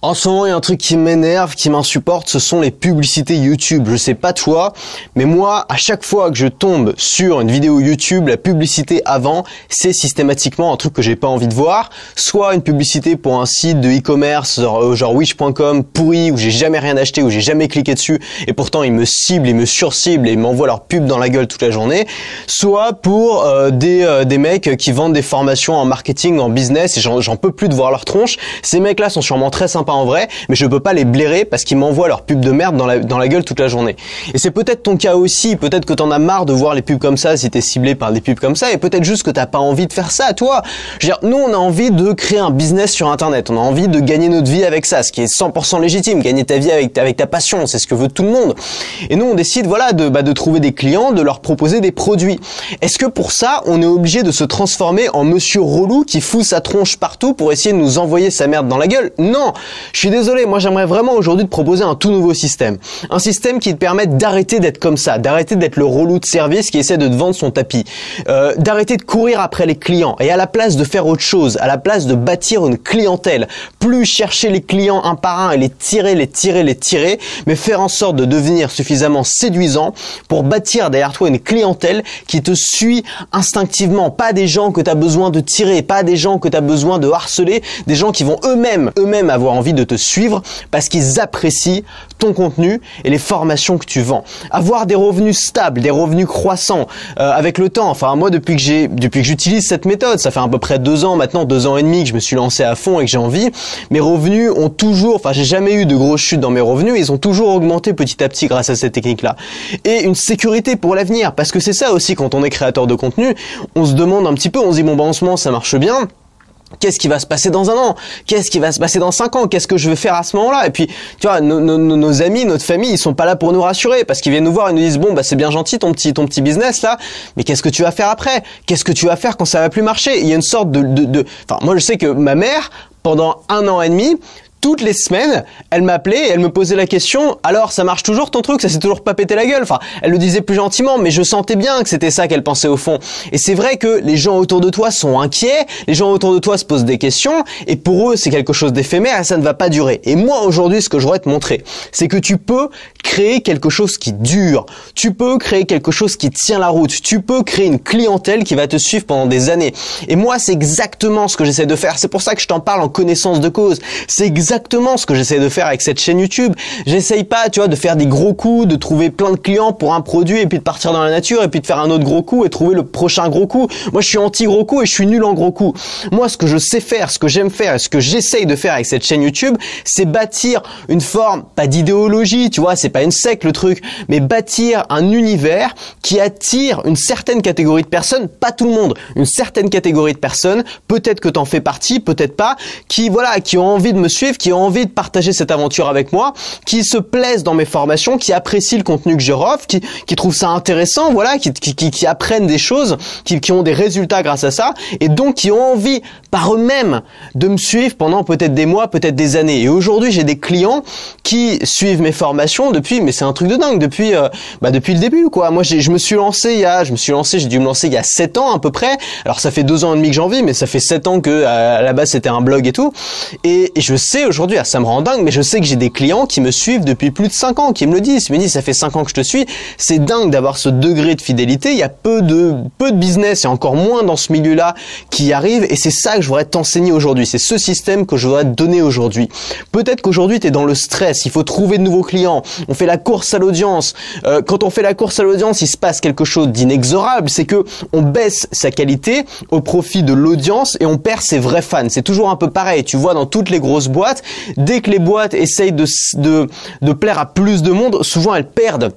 En ce moment, il y a un truc qui m'énerve, qui m'insupporte, ce sont les publicités YouTube. Je sais pas toi, mais moi, à chaque fois que je tombe sur une vidéo YouTube, la publicité avant, c'est systématiquement un truc que j'ai pas envie de voir. Soit une publicité pour un site de e-commerce, genre, euh, wish.com, pourri, où j'ai jamais rien acheté, où j'ai jamais cliqué dessus, et pourtant ils me ciblent, ils me surciblent et ils m'envoient leur pub dans la gueule toute la journée. Soit pour euh, des, euh, des mecs qui vendent des formations en marketing, en business, et j'en peux plus de voir leur tronche. Ces mecs-là sont sûrement très sympas en vrai, mais je peux pas les blairer parce qu'ils m'envoient leur pub de merde dans la, gueule toute la journée. Et c'est peut-être ton cas aussi, peut-être que t'en as marre de voir les pubs comme ça si t'es ciblé par des pubs comme ça, et peut-être juste que t'as pas envie de faire ça, toi. Je veux dire, nous on a envie de créer un business sur internet, on a envie de gagner notre vie avec ça, ce qui est 100% légitime, gagner ta vie avec, avec ta passion, c'est ce que veut tout le monde. Et nous on décide voilà de, bah, de trouver des clients, de leur proposer des produits. Est-ce que pour ça on est obligé de se transformer en monsieur relou qui fout sa tronche partout pour essayer de nous envoyer sa merde dans la gueule? Non, je suis désolé, moi j'aimerais vraiment aujourd'hui te proposer un tout nouveau système. Un système qui te permette d'arrêter d'être comme ça, d'arrêter d'être le relou de service qui essaie de te vendre son tapis, euh, d'arrêter de courir après les clients. Et à la place de faire autre chose, à la place de bâtir une clientèle, plus chercher les clients un par un et les tirer, les tirer, les tirer, mais faire en sorte de devenir suffisamment séduisant pour bâtir derrière toi une clientèle qui te suit instinctivement, pas des gens que tu as besoin de tirer, pas des gens que tu as besoin de harceler, des gens qui vont eux-mêmes eux-mêmes avoir envie de te suivre parce qu'ils apprécient ton contenu et les formations que tu vends. Avoir des revenus stables, des revenus croissants euh, avec le temps. Enfin moi depuis que j'ai depuis que j'utilise cette méthode, ça fait à peu près deux ans maintenant, deux ans et demi que je me suis lancé à fond et que j'ai envie. Mes revenus ont toujours, enfin j'ai jamais eu de grosses chutes dans mes revenus, ils ont toujours augmenté petit à petit grâce à cette technique-là. Et une sécurité pour l'avenir, parce que c'est ça aussi quand on est créateur de contenu, on se demande un petit peu, on se dit bon bah ça marche bien Qu'est-ce qui va se passer dans un an? Qu'est-ce qui va se passer dans cinq ans? Qu'est-ce que je vais faire à ce moment-là? Et puis, tu vois, nos, amis, notre famille, ils sont pas là pour nous rassurer parce qu'ils viennent nous voir et nous disent bon, bah c'est bien gentil ton petit ton petit business là, mais qu'est-ce que tu vas faire après? Qu'est-ce que tu vas faire quand ça va plus marcher? Il y a une sorte de, de, de... Enfin, moi je sais que ma mère, pendant un an et demi, toutes les semaines, elle m'appelait et elle me posait la question alors ça marche toujours ton truc, ça s'est toujours pas pété la gueule. Enfin, elle le disait plus gentiment, mais je sentais bien que c'était ça qu'elle pensait au fond. Et c'est vrai que les gens autour de toi sont inquiets, les gens autour de toi se posent des questions et pour eux c'est quelque chose d'éphémère et ça ne va pas durer. Et moi aujourd'hui, ce que je voudrais te montrer, c'est que tu peux créer quelque chose qui dure. Tu peux créer quelque chose qui tient la route. Tu peux créer une clientèle qui va te suivre pendant des années. Et moi, c'est exactement ce que j'essaie de faire. C'est pour ça que je t'en parle en connaissance de cause. C'est exactement ce que j'essaie de faire avec cette chaîne YouTube. J'essaye pas, tu vois, de faire des gros coups, de trouver plein de clients pour un produit et puis de partir dans la nature et puis de faire un autre gros coup et trouver le prochain gros coup. Moi, je suis anti gros coup et je suis nul en gros coup. Moi, ce que je sais faire, ce que j'aime faire et ce que j'essaye de faire avec cette chaîne YouTube, c'est bâtir une forme, pas d'idéologie, tu vois, c'est pas une secte le truc, mais bâtir un univers qui attire une certaine catégorie de personnes, pas tout le monde, une certaine catégorie de personnes, peut-être que t'en fais partie, peut-être pas, qui voilà, qui ont envie de me suivre qui ont envie de partager cette aventure avec moi, qui se plaisent dans mes formations, qui apprécient le contenu que je offre, qui, qui trouvent ça intéressant, voilà, qui, apprennent des choses, qui, ont des résultats grâce à ça, et donc qui ont envie par eux-mêmes de me suivre pendant peut-être des mois, peut-être des années. Et aujourd'hui, j'ai des clients qui suivent mes formations depuis, mais c'est un truc de dingue, depuis, euh, bah depuis le début, quoi. Moi, je me suis lancé il y a, je me suis lancé, j'ai dû me lancer il y a 7 ans à peu près. Alors ça fait deux ans et demi que j'en vis, mais ça fait 7 ans que à la base c'était un blog et tout. Et, et je sais aujourd'hui, ah, ça me rend dingue, mais je sais que j'ai des clients qui me suivent depuis plus de 5 ans, qui me le disent. Ils me disent, ça fait 5 ans que je te suis. C'est dingue d'avoir ce degré de fidélité. Il y a peu de, peu de business et encore moins dans ce milieu-là qui arrive. Et c'est ça que je voudrais t'enseigner aujourd'hui. C'est ce système que je voudrais te donner aujourd'hui. Peut-être qu'aujourd'hui, tu es dans le stress. Il faut trouver de nouveaux clients. On fait la course à l'audience. Euh, quand on fait la course à l'audience, il se passe quelque chose d'inexorable. C'est que on baisse sa qualité au profit de l'audience et on perd ses vrais fans. C'est toujours un peu pareil. Tu vois, dans toutes les grosses boîtes, dès que les boîtes essayent de, plaire à plus de monde, souvent elles perdent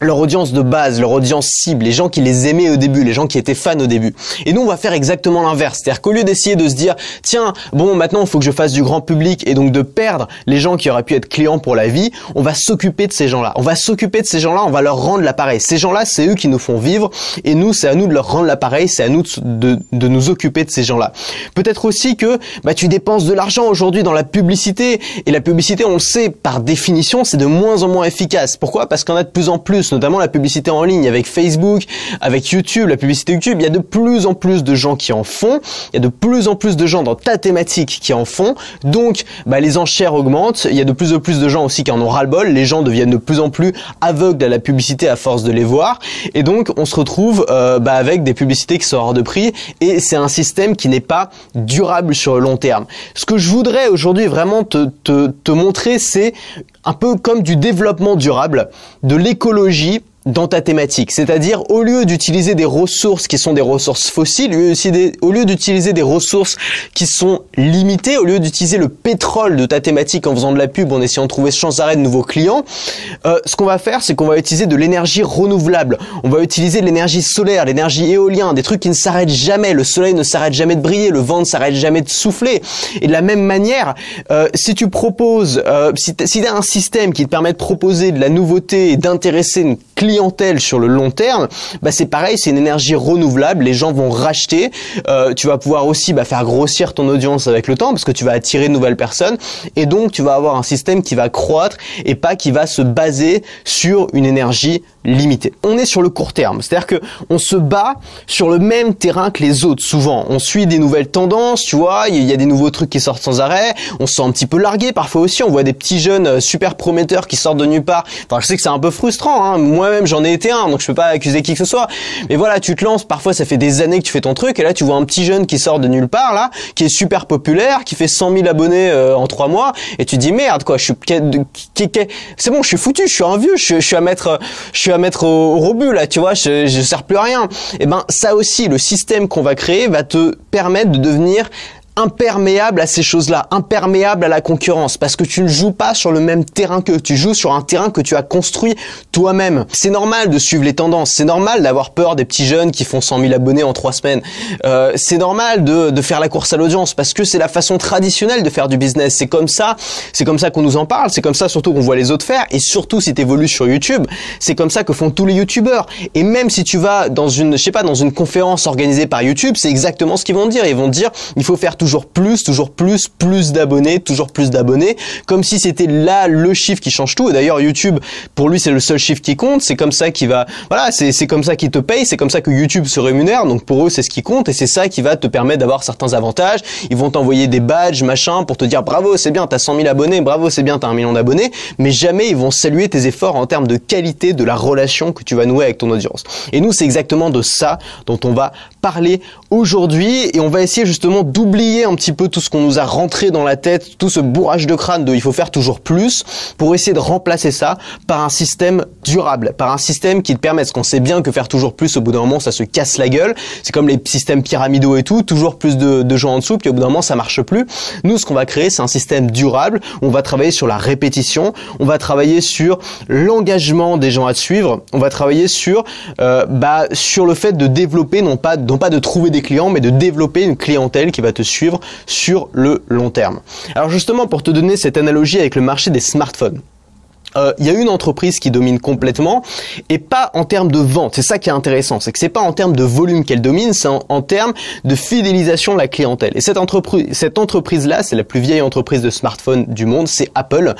leur audience de base, leur audience cible, les gens qui les aimaient au début, les gens qui étaient fans au début. Et nous, on va faire exactement l'inverse. C'est-à-dire qu'au lieu d'essayer de se dire, tiens, bon, maintenant, il faut que je fasse du grand public et donc de perdre les gens qui auraient pu être clients pour la vie, on va s'occuper de ces gens-là. On va s'occuper de ces gens-là, on va leur rendre l'appareil. Ces gens-là, c'est eux qui nous font vivre et nous, c'est à nous de leur rendre l'appareil, c'est à nous de, de, nous occuper de ces gens-là. Peut-être aussi que bah, tu dépenses de l'argent aujourd'hui dans la publicité et la publicité, on le sait, par définition, c'est de moins en moins efficace. Pourquoi? Parce qu'on a de plus en plus notamment la publicité en ligne avec Facebook, avec YouTube, la publicité YouTube. Il y a de plus en plus de gens qui en font. Il y a de plus en plus de gens dans ta thématique qui en font. Donc, bah, les enchères augmentent. Il y a de plus en plus de gens aussi qui en ont ras-le-bol. Les gens deviennent de plus en plus aveugles à la publicité à force de les voir. Et donc, on se retrouve euh, bah, avec des publicités qui sont hors de prix. Et c'est un système qui n'est pas durable sur le long terme. Ce que je voudrais aujourd'hui vraiment te, te, te montrer, c'est un peu comme du développement durable, de l'écologie dans ta thématique. C'est-à-dire, au lieu d'utiliser des ressources qui sont des ressources fossiles, au lieu d'utiliser des ressources qui sont limitées, au lieu d'utiliser le pétrole de ta thématique en faisant de la pub, en essayant de trouver sans arrêt de nouveaux clients, euh, ce qu'on va faire, c'est qu'on va utiliser de l'énergie renouvelable. On va utiliser l'énergie solaire, l'énergie éolienne, des trucs qui ne s'arrêtent jamais. Le soleil ne s'arrête jamais de briller, le vent ne s'arrête jamais de souffler. Et de la même manière, euh, si tu proposes, euh, si tu as un système qui te permet de proposer de la nouveauté et d'intéresser une clientèle sur le long terme, bah c'est pareil, c'est une énergie renouvelable. Les gens vont racheter. Euh, tu vas pouvoir aussi bah, faire grossir ton audience avec le temps parce que tu vas attirer de nouvelles personnes et donc tu vas avoir un système qui va croître et pas qui va se baser sur une énergie limitée. On est sur le court terme, c'est-à-dire que on se bat sur le même terrain que les autres. Souvent, on suit des nouvelles tendances, tu vois, il y a des nouveaux trucs qui sortent sans arrêt. On se sent un petit peu largué parfois aussi. On voit des petits jeunes euh, super prometteurs qui sortent de nulle part. Enfin, je sais que c'est un peu frustrant. Hein. Moi même j'en ai été un, donc je peux pas accuser qui que ce soit. Mais voilà, tu te lances, parfois ça fait des années que tu fais ton truc, et là tu vois un petit jeune qui sort de nulle part, là, qui est super populaire, qui fait 100 000 abonnés euh, en trois mois, et tu te dis merde quoi, je suis, c'est bon, je suis foutu, je suis un vieux, je, suis à mettre, je suis à mettre au, rebut là, tu vois, je, je sers plus à rien. Et eh ben ça aussi, le système qu'on va créer va te permettre de devenir imperméable à ces choses-là, imperméable à la concurrence, parce que tu ne joues pas sur le même terrain que tu joues sur un terrain que tu as construit toi-même. C'est normal de suivre les tendances, c'est normal d'avoir peur des petits jeunes qui font 100 000 abonnés en trois semaines. Euh, c'est normal de, de, faire la course à l'audience parce que c'est la façon traditionnelle de faire du business. C'est comme ça, c'est comme ça qu'on nous en parle, c'est comme ça surtout qu'on voit les autres faire, et surtout si tu évolues sur YouTube, c'est comme ça que font tous les YouTubeurs. Et même si tu vas dans une, je sais pas, dans une conférence organisée par YouTube, c'est exactement ce qu'ils vont dire. Ils vont dire, il faut faire toujours toujours plus, toujours plus, plus d'abonnés, toujours plus d'abonnés, comme si c'était là le chiffre qui change tout. Et d'ailleurs, YouTube, pour lui, c'est le seul chiffre qui compte. C'est comme ça qu'il va, voilà, c'est comme ça qu'il te paye, c'est comme ça que YouTube se rémunère. Donc pour eux, c'est ce qui compte et c'est ça qui va te permettre d'avoir certains avantages. Ils vont t'envoyer des badges, machin, pour te dire bravo, c'est bien, t'as 100 000 abonnés, bravo, c'est bien, t'as un million d'abonnés. Mais jamais ils vont saluer tes efforts en termes de qualité de la relation que tu vas nouer avec ton audience. Et nous, c'est exactement de ça dont on va parler aujourd'hui. Et on va essayer justement d'oublier un petit peu tout ce qu'on nous a rentré dans la tête, tout ce bourrage de crâne de il faut faire toujours plus pour essayer de remplacer ça par un système durable, par un système qui te permette, parce qu'on sait bien que faire toujours plus au bout d'un moment ça se casse la gueule, c'est comme les systèmes pyramidaux et tout, toujours plus de, de gens en dessous, puis au bout d'un moment ça marche plus. Nous ce qu'on va créer c'est un système durable, on va travailler sur la répétition, on va travailler sur l'engagement des gens à te suivre, on va travailler sur euh, bah, sur le fait de développer, non pas, non pas de trouver des clients, mais de développer une clientèle qui va te suivre sur le long terme. Alors justement, pour te donner cette analogie avec le marché des smartphones, euh, il y a une entreprise qui domine complètement et pas en termes de vente. C'est ça qui est intéressant, c'est que c'est pas en termes de volume qu'elle domine, c'est en, termes de fidélisation de la clientèle. Et cette entreprise, cette entreprise là, c'est la plus vieille entreprise de smartphone du monde, c'est Apple.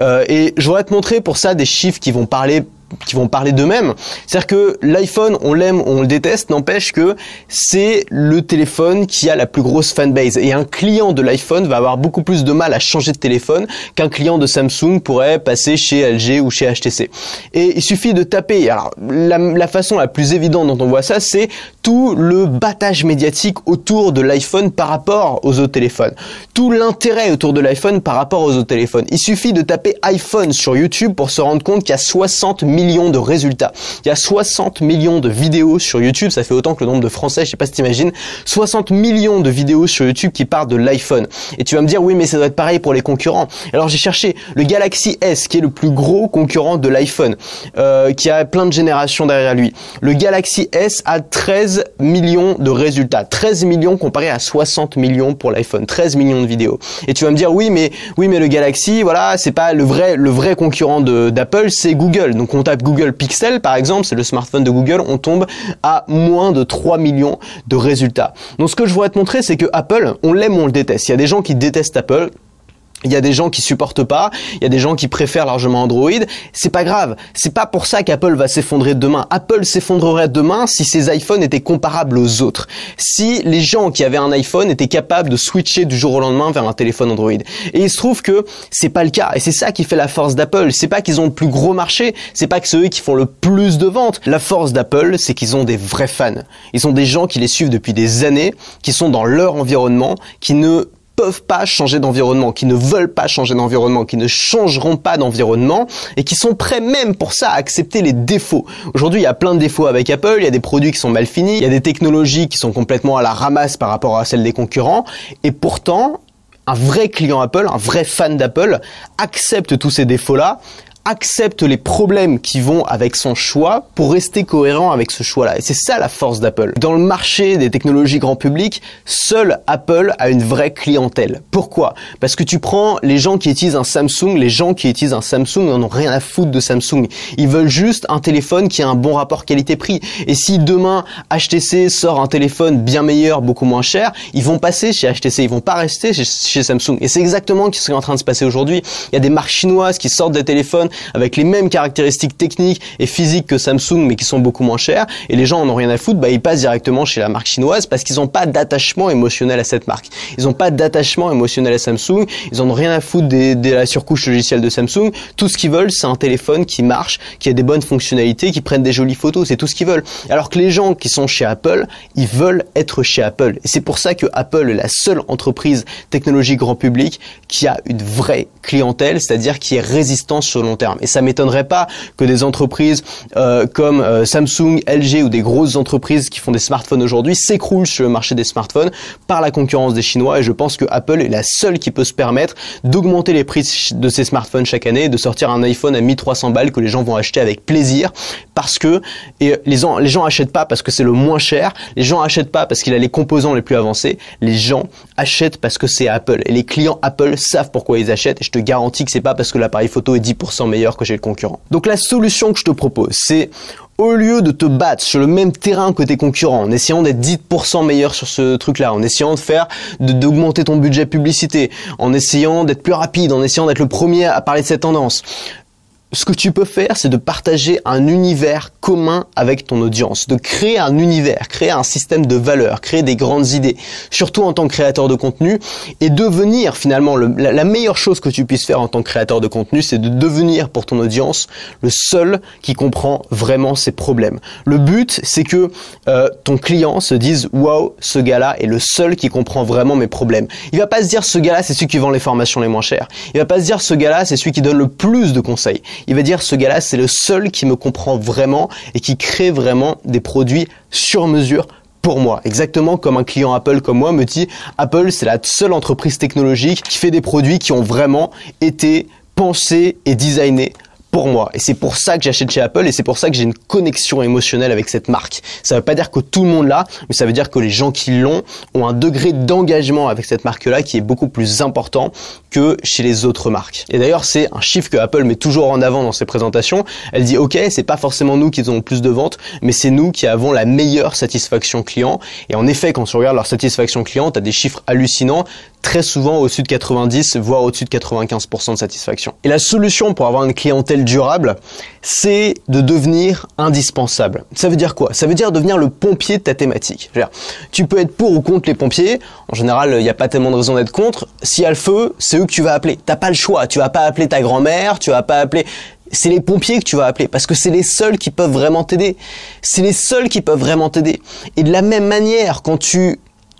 Euh, et je voudrais te montrer pour ça des chiffres qui vont parler qui vont parler d'eux-mêmes. C'est-à-dire que l'iPhone, on l'aime, on le déteste, n'empêche que c'est le téléphone qui a la plus grosse fanbase. Et un client de l'iPhone va avoir beaucoup plus de mal à changer de téléphone qu'un client de Samsung pourrait passer chez LG ou chez HTC. Et il suffit de taper. Alors, la, la façon la plus évidente dont on voit ça, c'est tout le battage médiatique autour de l'iPhone par rapport aux autres téléphones. Tout l'intérêt autour de l'iPhone par rapport aux autres téléphones. Il suffit de taper iPhone sur YouTube pour se rendre compte qu'il y a 60 millions de résultats. Il y a 60 millions de vidéos sur YouTube, ça fait autant que le nombre de Français, je sais pas si t'imagines, 60 millions de vidéos sur YouTube qui partent de l'iPhone. Et tu vas me dire, oui, mais ça doit être pareil pour les concurrents. Alors j'ai cherché le Galaxy S, qui est le plus gros concurrent de l'iPhone, euh, qui a plein de générations derrière lui. Le Galaxy S a 13 millions de résultats. 13 millions comparé à 60 millions pour l'iPhone. 13 millions de vidéos. Et tu vas me dire, oui, mais, oui, mais le Galaxy, voilà, c'est pas le vrai, le vrai concurrent d'Apple, c'est Google. Tape Google Pixel par exemple, c'est le smartphone de Google, on tombe à moins de 3 millions de résultats. Donc ce que je voudrais te montrer, c'est que Apple, on l'aime ou on le déteste. Il y a des gens qui détestent Apple, il y a des gens qui supportent pas, il y a des gens qui préfèrent largement Android. C'est pas grave. C'est pas pour ça qu'Apple va s'effondrer demain. Apple s'effondrerait demain si ses iPhones étaient comparables aux autres. Si les gens qui avaient un iPhone étaient capables de switcher du jour au lendemain vers un téléphone Android. Et il se trouve que c'est pas le cas. Et c'est ça qui fait la force d'Apple. C'est pas qu'ils ont le plus gros marché. C'est pas que c'est eux qui font le plus de ventes. La force d'Apple, c'est qu'ils ont des vrais fans. Ils ont des gens qui les suivent depuis des années, qui sont dans leur environnement, qui ne peuvent pas changer d'environnement, qui ne veulent pas changer d'environnement, qui ne changeront pas d'environnement et qui sont prêts même pour ça à accepter les défauts. Aujourd'hui, il y a plein de défauts avec Apple, il y a des produits qui sont mal finis, il y a des technologies qui sont complètement à la ramasse par rapport à celles des concurrents et pourtant, un vrai client Apple, un vrai fan d'Apple accepte tous ces défauts-là accepte les problèmes qui vont avec son choix pour rester cohérent avec ce choix-là. Et c'est ça la force d'Apple. Dans le marché des technologies grand public, seul Apple a une vraie clientèle. Pourquoi? Parce que tu prends les gens qui utilisent un Samsung, les gens qui utilisent un Samsung n'en ont rien à foutre de Samsung. Ils veulent juste un téléphone qui a un bon rapport qualité-prix. Et si demain HTC sort un téléphone bien meilleur, beaucoup moins cher, ils vont passer chez HTC, ils vont pas rester chez, Samsung. Et c'est exactement ce qui est en train de se passer aujourd'hui. Il y a des marques chinoises qui sortent des téléphones avec les mêmes caractéristiques techniques et physiques que Samsung, mais qui sont beaucoup moins chers, et les gens en ont rien à foutre, bah, ils passent directement chez la marque chinoise parce qu'ils n'ont pas d'attachement émotionnel à cette marque. Ils n'ont pas d'attachement émotionnel à Samsung, ils en ont rien à foutre de la surcouche logicielle de Samsung. Tout ce qu'ils veulent, c'est un téléphone qui marche, qui a des bonnes fonctionnalités, qui prennent des jolies photos, c'est tout ce qu'ils veulent. Alors que les gens qui sont chez Apple, ils veulent être chez Apple. Et c'est pour ça que Apple est la seule entreprise technologique grand public qui a une vraie clientèle, c'est-à-dire qui est résistante sur le long terme. Et ça m'étonnerait pas que des entreprises euh, comme euh, Samsung, LG ou des grosses entreprises qui font des smartphones aujourd'hui s'écroulent sur le marché des smartphones par la concurrence des Chinois. Et je pense que Apple est la seule qui peut se permettre d'augmenter les prix de ses smartphones chaque année et de sortir un iPhone à 1300 balles que les gens vont acheter avec plaisir parce que les gens les gens achètent pas parce que c'est le moins cher, les gens achètent pas parce qu'il a les composants les plus avancés, les gens achètent parce que c'est Apple et les clients Apple savent pourquoi ils achètent et je te garantis que c'est pas parce que l'appareil photo est 10% meilleur que chez le concurrent. Donc la solution que je te propose, c'est au lieu de te battre sur le même terrain que tes concurrents, en essayant d'être 10% meilleur sur ce truc-là, en essayant de faire, d'augmenter ton budget publicité, en essayant d'être plus rapide, en essayant d'être le premier à parler de cette tendance, ce que tu peux faire, c'est de partager un univers commun avec ton audience, de créer un univers, créer un système de valeurs, créer des grandes idées, surtout en tant que créateur de contenu, et devenir finalement la, meilleure chose que tu puisses faire en tant que créateur de contenu, c'est de devenir pour ton audience le seul qui comprend vraiment ses problèmes. Le but, c'est que euh, ton client se dise waouh, ce gars-là est le seul qui comprend vraiment mes problèmes. Il va pas se dire ce gars-là, c'est celui qui vend les formations les moins chères. Il va pas se dire ce gars-là, c'est celui qui donne le plus de conseils il va dire ce gars-là, c'est le seul qui me comprend vraiment et qui crée vraiment des produits sur mesure pour moi. Exactement comme un client Apple comme moi me dit, Apple, c'est la seule entreprise technologique qui fait des produits qui ont vraiment été pensés et designés pour moi. Et c'est pour ça que j'achète chez Apple et c'est pour ça que j'ai une connexion émotionnelle avec cette marque. Ça ne veut pas dire que tout le monde l'a, mais ça veut dire que les gens qui l'ont ont un degré d'engagement avec cette marque-là qui est beaucoup plus important que chez les autres marques. Et d'ailleurs, c'est un chiffre que Apple met toujours en avant dans ses présentations. Elle dit, OK, c'est pas forcément nous qui avons plus de ventes, mais c'est nous qui avons la meilleure satisfaction client. Et en effet, quand tu regardes leur satisfaction client, tu as des chiffres hallucinants très souvent au-dessus de 90, voire au-dessus de 95% de satisfaction. Et la solution pour avoir une clientèle durable, c'est de devenir indispensable. Ça veut dire quoi? Ça veut dire devenir le pompier de ta thématique. tu peux être pour ou contre les pompiers. En général, il n'y a pas tellement de raison d'être contre. S'il y a le feu, c'est eux que tu vas appeler. T'as pas le choix. Tu vas pas appeler ta grand-mère, tu vas pas appeler c'est les pompiers que tu vas appeler parce que c'est les seuls qui peuvent vraiment t'aider. C'est les seuls qui peuvent vraiment t'aider. Et de la même manière, quand tu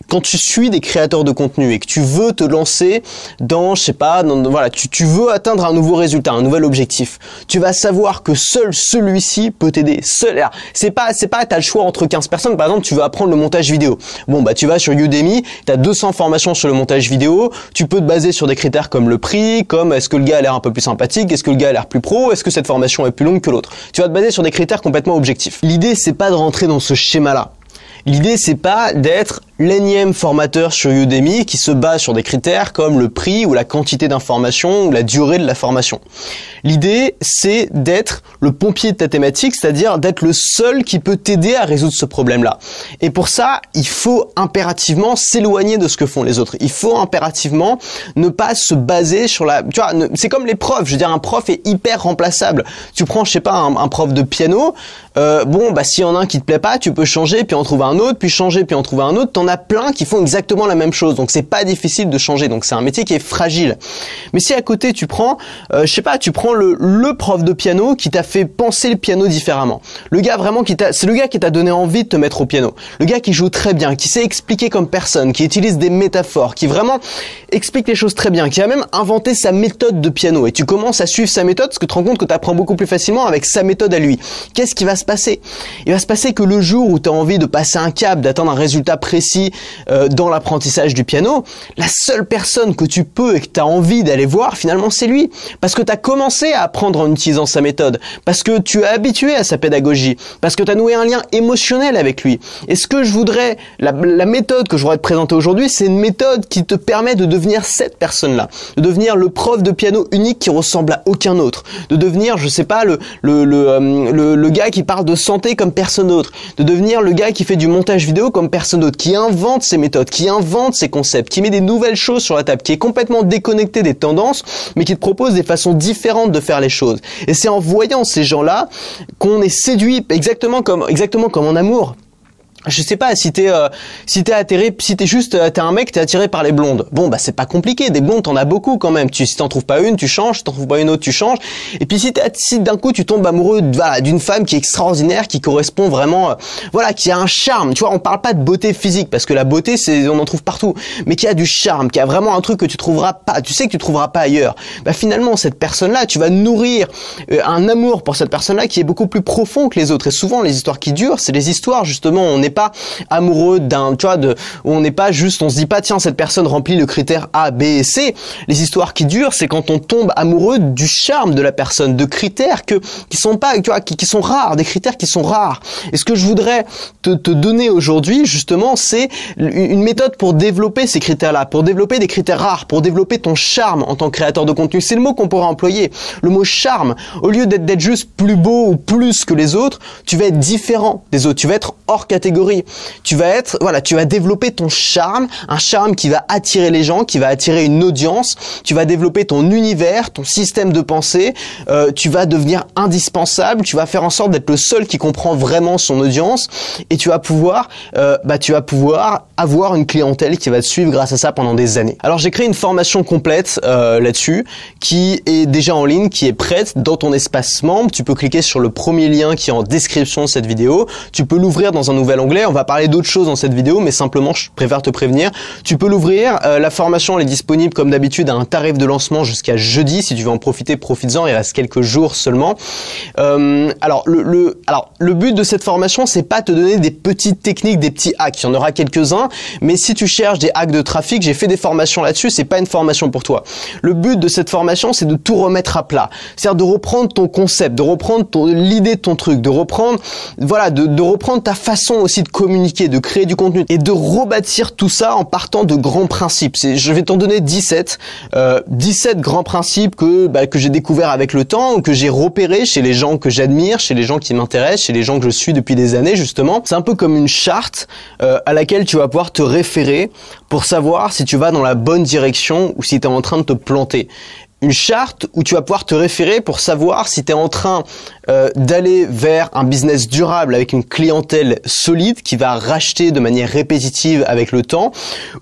quand tu suis des créateurs de contenu et que tu veux te lancer dans, je sais pas, voilà, tu, veux atteindre un nouveau résultat, un nouvel objectif, tu vas savoir que seul celui-ci peut t'aider. Seul, c'est pas, c'est pas, t'as le choix entre 15 personnes. Par exemple, tu veux apprendre le montage vidéo. Bon, bah, tu vas sur Udemy, t'as 200 formations sur le montage vidéo. Tu peux te baser sur des critères comme le prix, comme est-ce que le gars a l'air un peu plus sympathique, est-ce que le gars a l'air plus pro, est-ce que cette formation est plus longue que l'autre. Tu vas te baser sur des critères complètement objectifs. L'idée, c'est pas de rentrer dans ce schéma-là. L'idée, c'est pas d'être l'énième formateur sur Udemy qui se base sur des critères comme le prix ou la quantité d'information ou la durée de la formation. L'idée, c'est d'être le pompier de ta thématique, c'est-à-dire d'être le seul qui peut t'aider à résoudre ce problème-là. Et pour ça, il faut impérativement s'éloigner de ce que font les autres. Il faut impérativement ne pas se baser sur la... Tu vois, c'est comme les profs. Je veux dire, un prof est hyper remplaçable. Tu prends, je sais pas, un, prof de piano. Euh, bon, bah s'il y en a un qui te plaît pas, tu peux changer, puis en trouver un autre, puis changer, puis en trouver un autre. T'en as plein qui font exactement la même chose. Donc c'est pas difficile de changer. Donc c'est un métier qui est fragile. Mais si à côté tu prends, euh, je sais pas, tu prends le, le prof de piano qui t'a fait penser le piano différemment. Le gars vraiment qui t'a, c'est le gars qui t'a donné envie de te mettre au piano. Le gars qui joue très bien, qui sait expliquer comme personne, qui utilise des métaphores, qui vraiment explique les choses très bien, qui a même inventé sa méthode de piano. Et tu commences à suivre sa méthode parce que tu te rends compte que tu apprends beaucoup plus facilement avec sa méthode à lui. Qu'est-ce qui va se passer? Il va se passer que le jour où tu as envie de passer un cap, d'atteindre un résultat précis euh, dans l'apprentissage du piano, la seule personne que tu peux et que tu as envie d'aller voir, finalement, c'est lui. Parce que tu as commencé à apprendre en utilisant sa méthode, parce que tu es habitué à sa pédagogie, parce que tu as noué un lien émotionnel avec lui. Et ce que je voudrais, la, la méthode que je voudrais te présenter aujourd'hui, c'est une méthode qui te permet de devenir cette personne-là, de devenir le prof de piano unique qui ressemble à aucun autre, de devenir, je sais pas, le le, le, euh, le, le gars qui parle de santé comme personne d'autre, de devenir le gars qui fait du montage vidéo comme personne d'autre, qui invente ses méthodes, qui invente ses concepts, qui met des nouvelles choses sur la table, qui est complètement déconnecté des tendances, mais qui te propose des façons différentes de faire les choses. Et c'est en voyant ces gens-là qu'on est séduit exactement comme exactement comme en amour je sais pas si t'es euh, si t'es atterré si t'es juste euh, t'es un mec t'es attiré par les blondes. Bon bah c'est pas compliqué. Des blondes t'en as beaucoup quand même. Tu si t'en trouves pas une tu changes. Si t'en trouves pas une autre tu changes. Et puis si si d'un coup tu tombes amoureux voilà d'une femme qui est extraordinaire qui correspond vraiment euh, voilà qui a un charme. Tu vois on parle pas de beauté physique parce que la beauté c'est on en trouve partout. Mais qui a du charme qui a vraiment un truc que tu trouveras pas tu sais que tu trouveras pas ailleurs. Bah finalement cette personne là tu vas nourrir un amour pour cette personne là qui est beaucoup plus profond que les autres. Et souvent les histoires qui durent c'est les histoires justement on n'est pas amoureux d'un, tu vois, de, on n'est pas juste, on se dit pas, tiens, cette personne remplit le critère A, B et C. Les histoires qui durent, c'est quand on tombe amoureux du charme de la personne, de critères que, qui sont pas, tu vois, qui, qui sont rares, des critères qui sont rares. Et ce que je voudrais te, te donner aujourd'hui, justement, c'est une méthode pour développer ces critères-là, pour développer des critères rares, pour développer ton charme en tant que créateur de contenu. C'est le mot qu'on pourrait employer. Le mot charme. Au lieu d'être juste plus beau ou plus que les autres, tu vas être différent des autres. Tu vas être hors catégorie tu vas être, voilà, tu vas développer ton charme, un charme qui va attirer les gens, qui va attirer une audience. Tu vas développer ton univers, ton système de pensée. Euh, tu vas devenir indispensable. Tu vas faire en sorte d'être le seul qui comprend vraiment son audience, et tu vas pouvoir, euh, bah, tu vas pouvoir avoir une clientèle qui va te suivre grâce à ça pendant des années. Alors j'ai créé une formation complète euh, là-dessus, qui est déjà en ligne, qui est prête dans ton espace membre. Tu peux cliquer sur le premier lien qui est en description de cette vidéo. Tu peux l'ouvrir dans un nouvel on va parler d'autres choses dans cette vidéo, mais simplement, je préfère te prévenir. Tu peux l'ouvrir. Euh, la formation, est disponible comme d'habitude à un tarif de lancement jusqu'à jeudi. Si tu veux en profiter, profites-en. Il reste quelques jours seulement. Euh, alors, le, alors, le but de cette formation, c'est pas te donner des petites techniques, des petits hacks. Il y en aura quelques-uns, mais si tu cherches des hacks de trafic, j'ai fait des formations là-dessus. C'est pas une formation pour toi. Le but de cette formation, c'est de tout remettre à plat. C'est-à-dire de reprendre ton concept, de reprendre l'idée de ton truc, de reprendre, voilà, de reprendre ta façon aussi de communiquer, de créer du contenu et de rebâtir tout ça en partant de grands principes. Je vais t'en donner 17, euh, 17 grands principes que bah, que j'ai découvert avec le temps, que j'ai repéré chez les gens que j'admire, chez les gens qui m'intéressent, chez les gens que je suis depuis des années justement. C'est un peu comme une charte euh, à laquelle tu vas pouvoir te référer pour savoir si tu vas dans la bonne direction ou si tu es en train de te planter une charte où tu vas pouvoir te référer pour savoir si tu es en train euh, d'aller vers un business durable avec une clientèle solide qui va racheter de manière répétitive avec le temps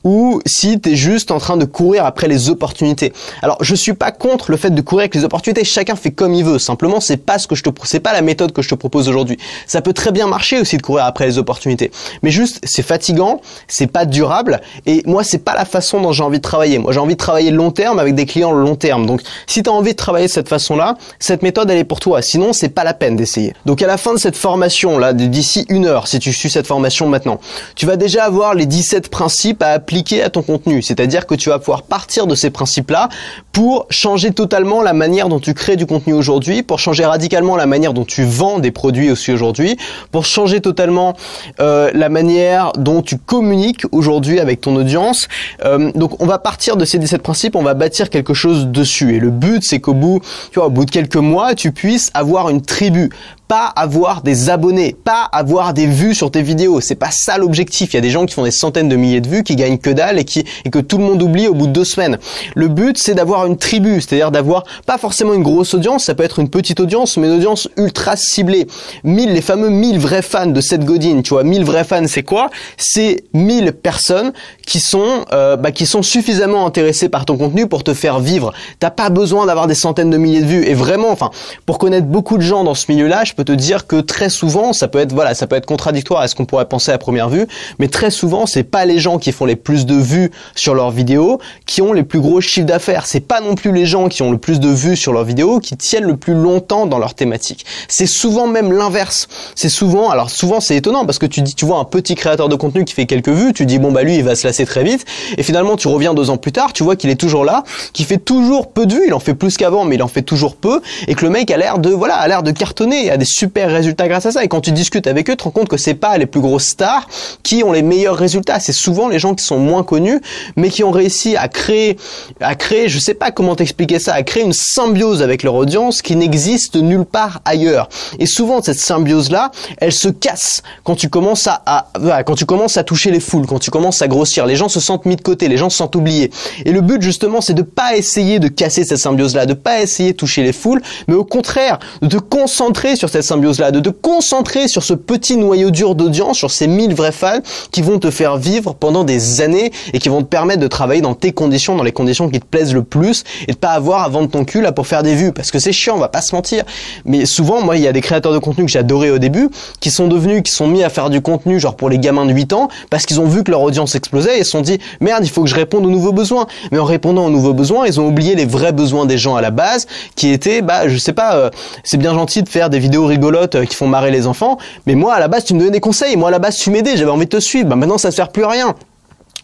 ou si tu es juste en train de courir après les opportunités. Alors, je suis pas contre le fait de courir avec les opportunités, chacun fait comme il veut. Simplement, c'est pas ce que je te c'est pas la méthode que je te propose aujourd'hui. Ça peut très bien marcher aussi de courir après les opportunités. Mais juste c'est fatigant, c'est pas durable et moi c'est pas la façon dont j'ai envie de travailler. Moi, j'ai envie de travailler long terme avec des clients long terme. Donc, si tu as envie de travailler de cette façon-là, cette méthode elle est pour toi. Sinon, c'est pas la peine d'essayer. Donc à la fin de cette formation là, d'ici une heure, si tu suis cette formation maintenant, tu vas déjà avoir les 17 principes à appliquer à ton contenu. C'est-à-dire que tu vas pouvoir partir de ces principes-là pour changer totalement la manière dont tu crées du contenu aujourd'hui, pour changer radicalement la manière dont tu vends des produits aussi aujourd'hui, pour changer totalement euh, la manière dont tu communiques aujourd'hui avec ton audience. Euh, donc on va partir de ces 17 principes, on va bâtir quelque chose dessus. Et le but, c'est qu'au bout, tu vois, au bout de quelques mois, tu puisses avoir une tribu pas avoir des abonnés, pas avoir des vues sur tes vidéos. C'est pas ça l'objectif. Il y a des gens qui font des centaines de milliers de vues, qui gagnent que dalle et qui et que tout le monde oublie au bout de deux semaines. Le but, c'est d'avoir une tribu, c'est-à-dire d'avoir pas forcément une grosse audience, ça peut être une petite audience, mais une audience ultra ciblée. 1000, les fameux 1000 vrais fans de Seth Godin. Tu vois, 1000 vrais fans, c'est quoi? C'est 1000 personnes qui sont euh, bah, qui sont suffisamment intéressées par ton contenu pour te faire vivre. T'as pas besoin d'avoir des centaines de milliers de vues. Et vraiment, enfin, pour connaître beaucoup de gens dans ce milieu-là, peux te dire que très souvent, ça peut être voilà, ça peut être contradictoire à ce qu'on pourrait penser à première vue, mais très souvent, c'est pas les gens qui font les plus de vues sur leurs vidéos qui ont les plus gros chiffres d'affaires. C'est pas non plus les gens qui ont le plus de vues sur leurs vidéos qui tiennent le plus longtemps dans leur thématique. C'est souvent même l'inverse. C'est souvent, alors souvent c'est étonnant parce que tu dis, tu vois un petit créateur de contenu qui fait quelques vues, tu dis bon bah lui il va se lasser très vite, et finalement tu reviens deux ans plus tard, tu vois qu'il est toujours là, qui fait toujours peu de vues, il en fait plus qu'avant, mais il en fait toujours peu, et que le mec a l'air de voilà, a l'air de cartonner, a des super résultats grâce à ça. Et quand tu discutes avec eux, tu te rends compte que c'est pas les plus grosses stars qui ont les meilleurs résultats. C'est souvent les gens qui sont moins connus, mais qui ont réussi à créer, à créer, je sais pas comment t'expliquer ça, à créer une symbiose avec leur audience qui n'existe nulle part ailleurs. Et souvent cette symbiose là, elle se casse quand tu commences à, quand tu commences à toucher les foules, quand tu commences à grossir. Les gens se sentent mis de côté, les gens se sentent oubliés. Et le but justement, c'est de pas essayer de casser cette symbiose là, de pas essayer de toucher les foules, mais au contraire de te concentrer sur cette symbiose là, de te concentrer sur ce petit noyau dur d'audience, sur ces 1000 vrais fans qui vont te faire vivre pendant des années et qui vont te permettre de travailler dans tes conditions, dans les conditions qui te plaisent le plus et de pas avoir à vendre ton cul là pour faire des vues parce que c'est chiant, on va pas se mentir. Mais souvent, moi, il y a des créateurs de contenu que adoré au début qui sont devenus, qui sont mis à faire du contenu genre pour les gamins de 8 ans parce qu'ils ont vu que leur audience explosait et se sont dit merde, il faut que je réponde aux nouveaux besoins. Mais en répondant aux nouveaux besoins, ils ont oublié les vrais besoins des gens à la base qui étaient, bah, je sais pas, euh, c'est bien gentil de faire des vidéos rigolotes euh, qui font marrer les enfants, mais moi à la base tu me donnais des conseils, moi à la base tu m'aidais, j'avais envie de te suivre, bah maintenant ça ne sert plus à rien.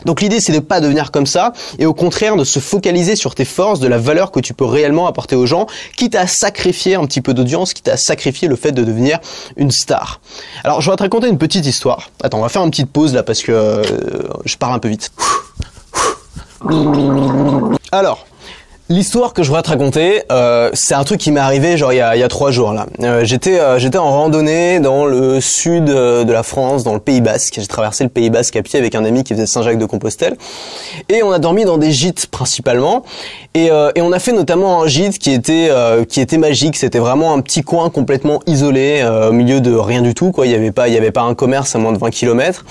Donc l'idée c'est de pas devenir comme ça et au contraire de se focaliser sur tes forces, de la valeur que tu peux réellement apporter aux gens, quitte à sacrifier un petit peu d'audience, quitte à sacrifier le fait de devenir une star. Alors je vais te raconter une petite histoire. Attends, on va faire une petite pause là parce que euh, je pars un peu vite. Alors, L'histoire que je voudrais te raconter, euh, c'est un truc qui m'est arrivé genre il y a, y a trois jours là. Euh, j'étais euh, j'étais en randonnée dans le sud euh, de la France, dans le Pays Basque. J'ai traversé le Pays Basque à pied avec un ami qui faisait Saint-Jacques-de-Compostelle et on a dormi dans des gîtes principalement. Et, euh, et on a fait notamment un gîte qui était qui était magique. C'était vraiment un petit coin complètement isolé au milieu de rien du tout quoi. Il y avait pas il y avait pas un commerce à moins de 20 km.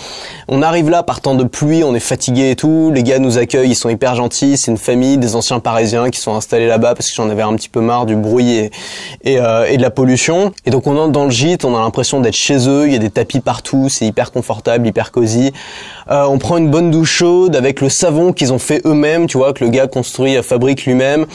On arrive là par temps de pluie, on est fatigué et tout. Les gars nous accueillent, ils sont hyper gentils. C'est une famille des anciens Parisiens qui sont installés là-bas parce que j'en avais un petit peu marre du bruit et, et, euh, et, de la pollution. Et donc on entre dans le gîte, on a l'impression d'être chez eux, il y a des tapis partout, c'est hyper confortable, hyper cosy. Euh, on prend une bonne douche chaude avec le savon qu'ils ont fait eux-mêmes, tu vois, que le gars construit, euh, lui-même.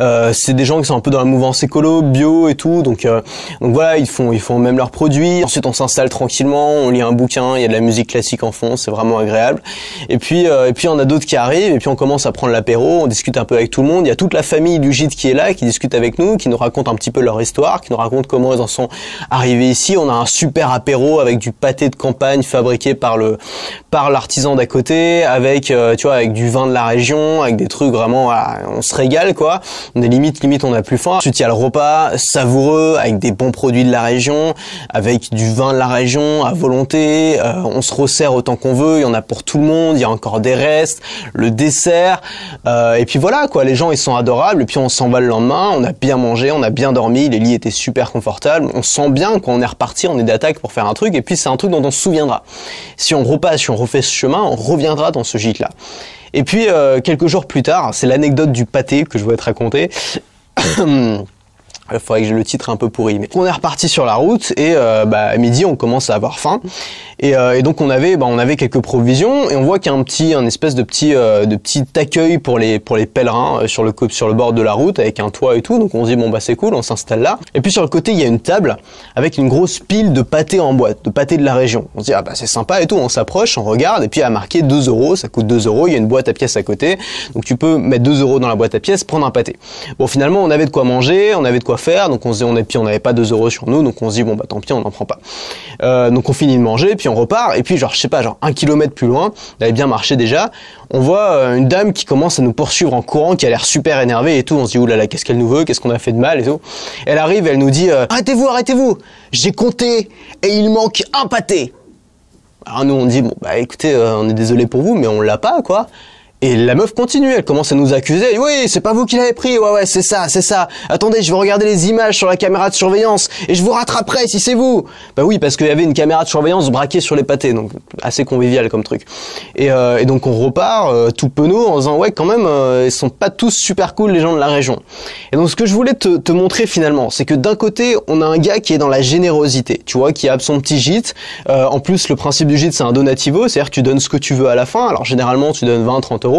Euh, c'est des gens qui sont un peu dans la mouvance écolo, bio et tout, donc euh, donc voilà, ils font ils font même leurs produits. Ensuite on s'installe tranquillement, on lit un bouquin, il y a de la musique classique en fond, c'est vraiment agréable. Et puis et puis on a d'autres qui arrivent et puis on commence à prendre l'apéro, on discute un peu avec tout le monde. Il y a toute la famille du gîte qui est là, qui discute avec nous, qui nous raconte un petit peu leur histoire, qui nous raconte comment ils en sont arrivés ici. On a un super apéro avec du pâté de campagne fabriqué par le par l'artisan d'à côté, avec euh, tu vois avec du vin de la région, avec des trucs vraiment, se régale quoi. On est limite limite on a plus faim. Ensuite il y a le repas savoureux avec des bons produits de la région, avec du vin de la région à volonté. Euh, on se resserre autant qu'on veut, il y en a pour tout le monde. Il y a encore des restes, le dessert, euh, et puis voilà quoi. Les gens ils sont adorables. Et puis on s'en va le lendemain, on a bien mangé, on a bien dormi, les lits étaient super confortables. On sent bien quand on est reparti, on est d'attaque pour faire un truc. Et puis c'est un truc dont on se souviendra. Si on repasse, si on refait ce chemin, on reviendra dans ce gîte-là. Et puis euh, quelques jours plus tard, c'est l'anecdote du pâté que je voulais te raconter. Il faudrait que j'ai le titre un peu pourri. Mais on est reparti sur la route et euh, bah, à midi on commence à avoir faim et, euh, donc on avait bah, on avait quelques provisions et on voit qu'il y a un petit un espèce de petit euh, de petit accueil pour les pour les pèlerins sur le sur le bord de la route avec un toit et tout. Donc on se dit bon bah c'est cool, on s'installe là. Et puis sur le côté il y a une table avec une grosse pile de pâté en boîte, de pâté de la région. On se dit ah bah c'est sympa et tout. On s'approche, on regarde et puis a marqué 2 euros, ça coûte 2 euros. Il y a une boîte à pièces à côté, donc tu peux mettre 2 euros dans la boîte à pièces, prendre un pâté. Bon finalement on avait de quoi manger, on avait de quoi donc on se dit on et puis on n'avait pas 2 euros sur nous, donc on se dit bon bah tant pis, on n'en prend pas. Euh, donc on finit de manger, puis on repart, et puis genre je sais pas, genre un kilomètre plus loin, on avait bien marché déjà, on voit euh, une dame qui commence à nous poursuivre en courant, qui a l'air super énervée et tout. On se dit oulala, qu'est-ce qu'elle nous veut, qu'est-ce qu'on a fait de mal et tout? Elle arrive, elle nous dit euh, arrêtez-vous, arrêtez-vous, j'ai compté et il manque un pâté. Alors nous on dit bon bah écoutez, on est désolé pour vous, mais on l'a pas quoi. Et la meuf continue, elle commence à nous accuser. Oui, c'est pas vous qui l'avez pris. Ouais, ouais, c'est ça, c'est ça. Attendez, je vais regarder les images sur la caméra de surveillance et je vous rattraperai si c'est vous. Bah oui, parce qu'il y avait une caméra de surveillance braquée sur les pâtés, donc assez convivial comme truc. Et, euh, et donc on repart euh, tout penaud en disant ouais, quand même, euh, ils sont pas tous super cool les gens de la région. Et donc ce que je voulais te, te montrer finalement, c'est que d'un côté, on a un gars qui est dans la générosité, tu vois, qui a son petit gîte. Euh, en plus, le principe du gîte, c'est un donativo, c'est-à-dire que tu donnes ce que tu veux à la fin. Alors généralement, tu donnes 20, 30 euros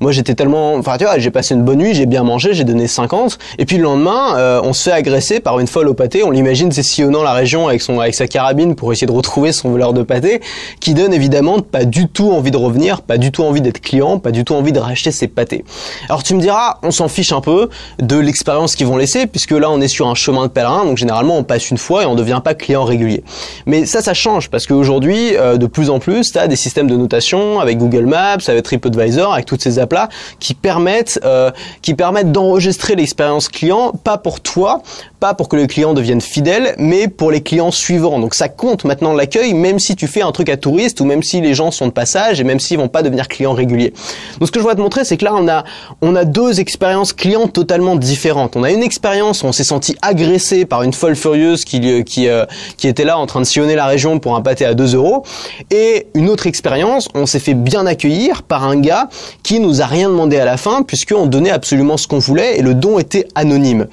moi, j'étais tellement, enfin, tu vois, j'ai passé une bonne nuit, j'ai bien mangé, j'ai donné 50. Et puis le lendemain, euh, on se fait agresser par une folle au pâté. On l'imagine sillonnant la région avec son, avec sa carabine pour essayer de retrouver son voleur de pâté, qui donne évidemment pas du tout envie de revenir, pas du tout envie d'être client, pas du tout envie de racheter ses pâtés. Alors tu me diras, on s'en fiche un peu de l'expérience qu'ils vont laisser, puisque là on est sur un chemin de pèlerin, donc généralement on passe une fois et on devient pas client régulier. Mais ça, ça change parce qu'aujourd'hui, euh, de plus en plus, tu as des systèmes de notation avec Google Maps, avec TripAdvisor, avec toutes ces apps là qui permettent euh, qui permettent d'enregistrer l'expérience client pas pour toi pas pour que le client devienne fidèle, mais pour les clients suivants. Donc ça compte maintenant l'accueil, même si tu fais un truc à touriste ou même si les gens sont de passage et même s'ils vont pas devenir clients réguliers. Donc ce que je voudrais te montrer, c'est que là on a on a deux expériences clients totalement différentes. On a une expérience où on s'est senti agressé par une folle furieuse qui qui euh, qui était là en train de sillonner la région pour un pâté à 2 euros, et une autre expérience, on s'est fait bien accueillir par un gars qui nous a rien demandé à la fin puisqu'on donnait absolument ce qu'on voulait et le don était anonyme.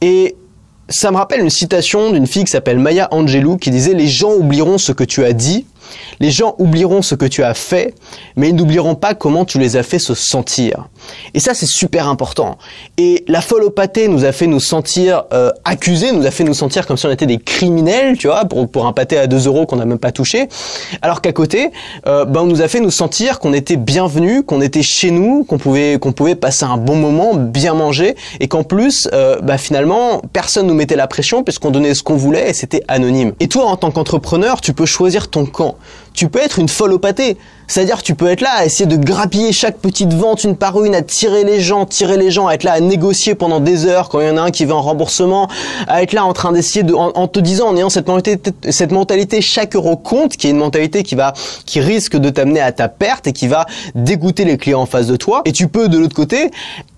Et ça me rappelle une citation d'une fille qui s'appelle Maya Angelou qui disait Les gens oublieront ce que tu as dit, les gens oublieront ce que tu as fait, mais ils n'oublieront pas comment tu les as fait se sentir. Et ça, c'est super important. Et la folle au pâté nous a fait nous sentir euh, accusés, nous a fait nous sentir comme si on était des criminels, tu vois, pour, pour un pâté à 2 euros qu'on n'a même pas touché. Alors qu'à côté, euh, ben, on nous a fait nous sentir qu'on était bienvenus, qu'on était chez nous, qu'on pouvait, qu'on pouvait passer un bon moment, bien manger, et qu'en plus, euh, ben, finalement, personne nous mettait la pression puisqu'on donnait ce qu'on voulait et c'était anonyme. Et toi, en tant qu'entrepreneur, tu peux choisir ton camp. Tu peux être une folle au pâté. C'est-à-dire tu peux être là à essayer de grappiller chaque petite vente une par une, à tirer les gens, tirer les gens, à être là à négocier pendant des heures quand il y en a un qui veut en remboursement, à être là en train d'essayer de, en, te disant, en ayant cette mentalité, cette mentalité chaque euro compte, qui est une mentalité qui va, qui risque de t'amener à ta perte et qui va dégoûter les clients en face de toi. Et tu peux de l'autre côté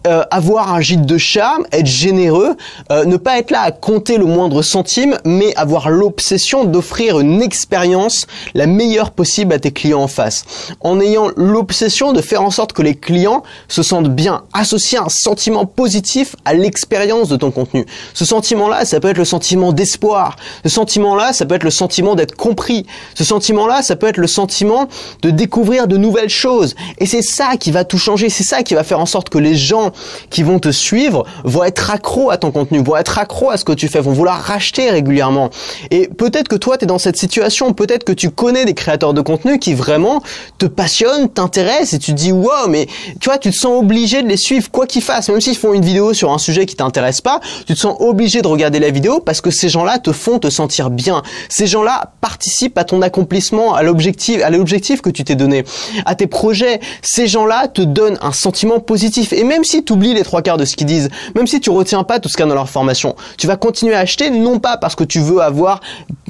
euh, avoir un gîte de charme, être généreux, euh, ne pas être là à compter le moindre centime, mais avoir l'obsession d'offrir une expérience la meilleure possible à tes clients en face. En ayant l'obsession de faire en sorte que les clients se sentent bien, associer un sentiment positif à l'expérience de ton contenu. Ce sentiment-là, ça peut être le sentiment d'espoir. Ce sentiment-là, ça peut être le sentiment d'être compris. Ce sentiment-là, ça peut être le sentiment de découvrir de nouvelles choses. Et c'est ça qui va tout changer. C'est ça qui va faire en sorte que les gens qui vont te suivre vont être accros à ton contenu, vont être accros à ce que tu fais, vont vouloir racheter régulièrement. Et peut-être que toi, tu es dans cette situation, peut-être que tu connais des créateurs de contenu qui vraiment te passionnent, t'intéressent et tu te dis, wow, mais tu vois, tu te sens obligé de les suivre quoi qu'ils fassent, même s'ils font une vidéo sur un sujet qui t'intéresse pas, tu te sens obligé de regarder la vidéo parce que ces gens-là te font te sentir bien. Ces gens-là participent à ton accomplissement, à l'objectif, à l'objectif que tu t'es donné, à tes projets. Ces gens-là te donnent un sentiment positif. Et même si tu oublies les trois quarts de ce qu'ils disent, même si tu retiens pas tout ce qu'il y a dans leur formation, tu vas continuer à acheter non pas parce que tu veux avoir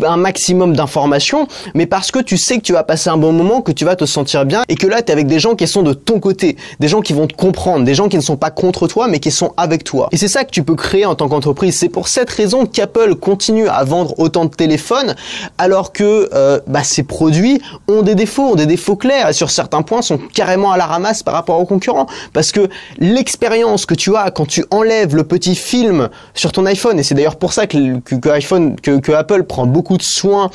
un maximum d'informations, mais parce que tu sais que tu vas passer un bon moment, que tu vas te sentir bien et que là, tu es avec des gens qui sont de ton côté, des gens qui vont te comprendre, des gens qui ne sont pas contre toi, mais qui sont avec toi. Et c'est ça que tu peux créer en tant qu'entreprise. C'est pour cette raison qu'Apple continue à vendre autant de téléphones, alors que euh, bah, ces produits ont des défauts, ont des défauts clairs, et sur certains points sont carrément à la ramasse par rapport aux concurrents. Parce que l'expérience que tu as quand tu enlèves le petit film sur ton iPhone, et c'est d'ailleurs pour ça que, iPhone, que, Apple prend beaucoup de soin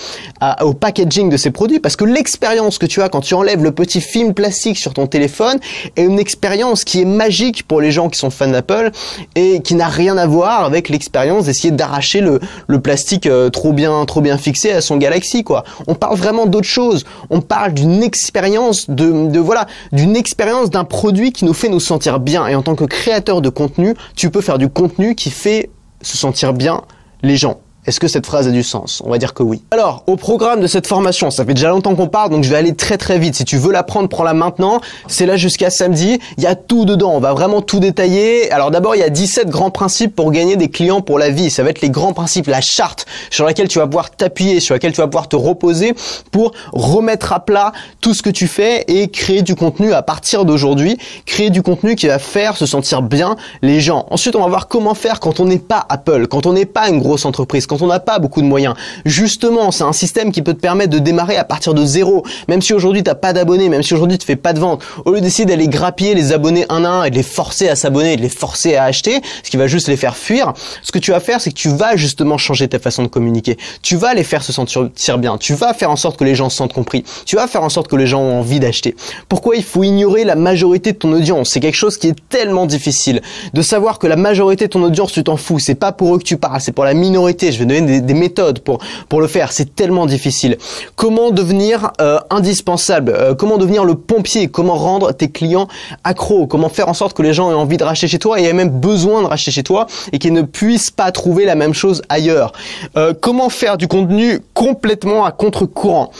au packaging de ses produits, parce que l'expérience que tu as quand tu enlèves le petit film plastique sur ton téléphone est une expérience qui est magique pour les gens qui sont fans d'Apple et qui n'a rien à voir avec l'expérience d'essayer d'arracher le, le, plastique euh, trop bien trop bien fixé à son Galaxy quoi. On parle vraiment d'autre chose. On parle d'une expérience de, de voilà d'une expérience d'un produit qui nous fait nous sentir bien et en tant que créateur de contenu, tu peux faire du contenu qui fait se sentir bien les gens. Est-ce que cette phrase a du sens? On va dire que oui. Alors, au programme de cette formation, ça fait déjà longtemps qu'on parle, donc je vais aller très très vite. Si tu veux l'apprendre, prends-la maintenant. C'est là jusqu'à samedi. Il y a tout dedans. On va vraiment tout détailler. Alors d'abord, il y a 17 grands principes pour gagner des clients pour la vie. Ça va être les grands principes, la charte sur laquelle tu vas pouvoir t'appuyer, sur laquelle tu vas pouvoir te reposer pour remettre à plat tout ce que tu fais et créer du contenu à partir d'aujourd'hui. Créer du contenu qui va faire se sentir bien les gens. Ensuite, on va voir comment faire quand on n'est pas Apple, quand on n'est pas une grosse entreprise, on n'a pas beaucoup de moyens. Justement, c'est un système qui peut te permettre de démarrer à partir de zéro. Même si aujourd'hui tu n'as pas d'abonnés, même si aujourd'hui tu fais pas de vente, au lieu d'essayer d'aller grappiller les abonnés un à un et de les forcer à s'abonner de les forcer à acheter, ce qui va juste les faire fuir, ce que tu vas faire, c'est que tu vas justement changer ta façon de communiquer. Tu vas les faire se sentir bien. Tu vas faire en sorte que les gens se sentent compris. Tu vas faire en sorte que les gens ont envie d'acheter. Pourquoi il faut ignorer la majorité de ton audience? C'est quelque chose qui est tellement difficile. De savoir que la majorité de ton audience, tu t'en fous. C'est pas pour eux que tu parles, c'est pour la minorité. Donner des, méthodes pour le faire. C'est tellement difficile. Comment devenir euh, indispensable euh, Comment devenir le pompier? Comment rendre tes clients accros? Comment faire en sorte que les gens aient envie de racheter chez toi et aient même besoin de racheter chez toi et qu'ils ne puissent pas trouver la même chose ailleurs? Euh, Comment faire du contenu complètement à contre-courant?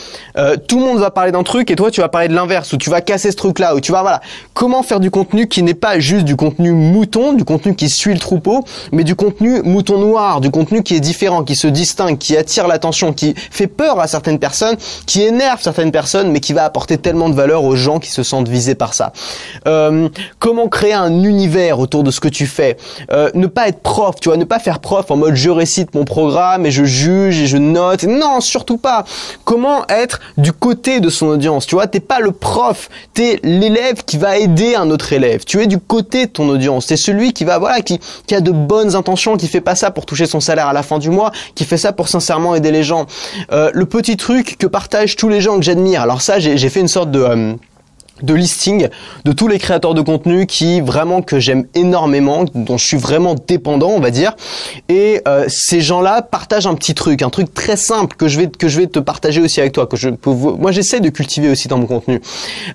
Tout le monde va parler d'un truc et toi tu vas parler de l'inverse ou tu vas casser ce truc-là ou tu vas voilà. Comment faire du contenu qui n'est pas juste du contenu mouton, du contenu qui suit le troupeau, mais du contenu mouton noir, du contenu qui est différent, qui se distingue, qui attire l'attention, qui fait peur à certaines personnes, qui énerve certaines personnes, mais qui va apporter tellement de valeur aux gens qui se sentent visés par ça. Euh, comment créer un univers autour de ce que tu fais? Euh, Ne pas être prof, tu vois, ne pas faire prof en mode je récite mon programme et je juge et je note. Non, surtout pas. Comment être du côté de son audience? Tu vois, t'es pas le prof, t'es l'élève qui va aider un autre élève. Tu es du côté de ton audience. T'es celui qui va, voilà, qui, a de bonnes intentions, qui fait pas ça pour toucher son salaire à la fin du mois, qui fait ça pour sincèrement aider les gens. Euh, le petit truc que partagent tous les gens que j'admire. Alors ça, j'ai fait une sorte de euh, de listing de tous les créateurs de contenu qui vraiment que j'aime énormément, dont je suis vraiment dépendant, on va dire. Et euh, ces gens-là partagent un petit truc, un truc très simple que je vais que je vais te partager aussi avec toi, que je peux, moi j'essaie de cultiver aussi dans mon contenu.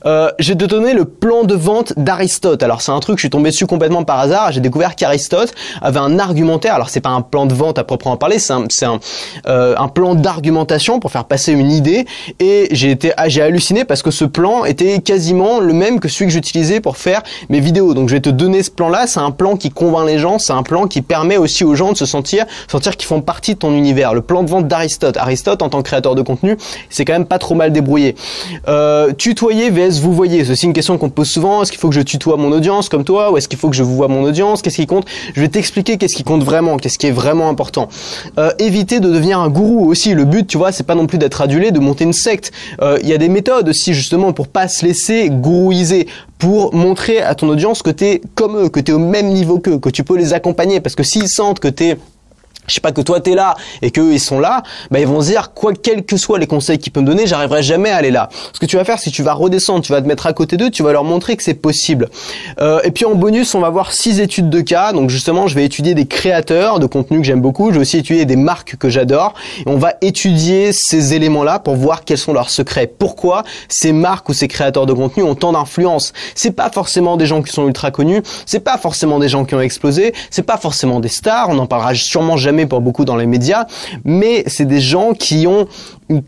Euh, je vais te donner le plan de vente d'Aristote. Alors c'est un truc, je suis tombé dessus complètement par hasard. J'ai découvert qu'Aristote avait un argumentaire. Alors c'est pas un plan de vente à proprement parler, c'est un c'est un, euh, un plan d'argumentation pour faire passer une idée. Et j'ai été ah, j'ai halluciné parce que ce plan était quasi le même que celui que j'utilisais pour faire mes vidéos. Donc je vais te donner ce plan-là, c'est un plan qui convainc les gens, c'est un plan qui permet aussi aux gens de se sentir sentir qu'ils font partie de ton univers. Le plan de vente d'Aristote. Aristote en tant que créateur de contenu, c'est quand même pas trop mal débrouillé. Euh, tutoyer vs vous voyez, c'est aussi une question qu'on pose souvent. Est-ce qu'il faut que je tutoie mon audience comme toi ou est-ce qu'il faut que je vous vois mon audience? Qu'est-ce qui compte? Je vais t'expliquer qu'est-ce qui compte vraiment, qu'est-ce qui est vraiment important. Euh, éviter de devenir un gourou aussi. Le but, tu vois, c'est pas non plus d'être adulé, de monter une secte. Euh, il y a des méthodes aussi justement pour pas se laisser gourouiser pour montrer à ton audience que tu es comme eux, que tu es au même niveau qu'eux, que tu peux les accompagner. Parce que s'ils sentent que tu es je sais pas que toi t'es là et qu'eux ils sont là, bah ils vont se dire quoi quels que soient les conseils qu'ils peuvent me donner, j'arriverai jamais à aller là. Ce que tu vas faire, c'est que tu vas redescendre, tu vas te mettre à côté d'eux, tu vas leur montrer que c'est possible. Euh, et puis en bonus, on va voir six études de cas. Donc justement, je vais étudier des créateurs de contenu que j'aime beaucoup. Je vais aussi étudier des marques que j'adore. Et on va étudier ces éléments-là pour voir quels sont leurs secrets. Pourquoi ces marques ou ces créateurs de contenu ont tant d'influence? C'est pas forcément des gens qui sont ultra connus. C'est pas forcément des gens qui ont explosé. C'est pas forcément des stars. On en parlera sûrement jamais pour beaucoup dans les médias, mais c'est des gens qui ont une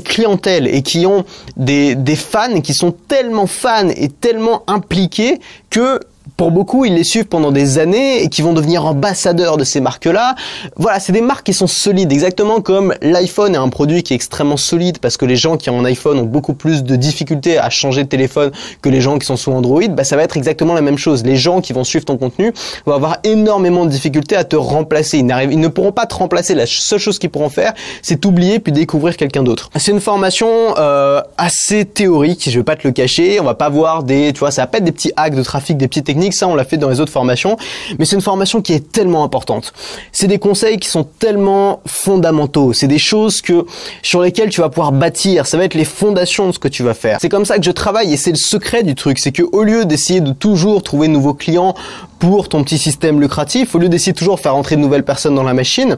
clientèle et qui ont des fans qui sont tellement fans et tellement impliqués que Pour beaucoup, ils les suivent pendant des années et qui vont devenir ambassadeurs de ces marques-là. Voilà, c'est des marques qui sont solides, exactement comme l'iPhone est un produit qui est extrêmement solide parce que les gens qui ont un iPhone ont beaucoup plus de difficultés à changer de téléphone que les gens qui sont sous Android. Bah, ça va être exactement la même chose. Les gens qui vont suivre ton contenu vont avoir énormément de difficultés à te remplacer. Ils, ils ne pourront pas te remplacer. La seule chose qu'ils pourront faire, c'est t'oublier puis découvrir quelqu'un d'autre. C'est une formation euh, assez théorique, je vais pas te le cacher. On va pas voir des, tu vois, ça va pas être des petits hacks de trafic, des petites techniques. Ça, on l'a fait dans les autres formations. Mais c'est une formation qui est tellement importante. C'est des conseils qui sont tellement fondamentaux. C'est des choses que sur lesquelles tu vas pouvoir bâtir. Ça va être les fondations de ce que tu vas faire. C'est comme ça que je travaille et c'est le secret du truc. C'est que au lieu d'essayer de toujours trouver de nouveaux clients pour ton petit système lucratif, au lieu d'essayer toujours de faire entrer de nouvelles personnes dans la machine,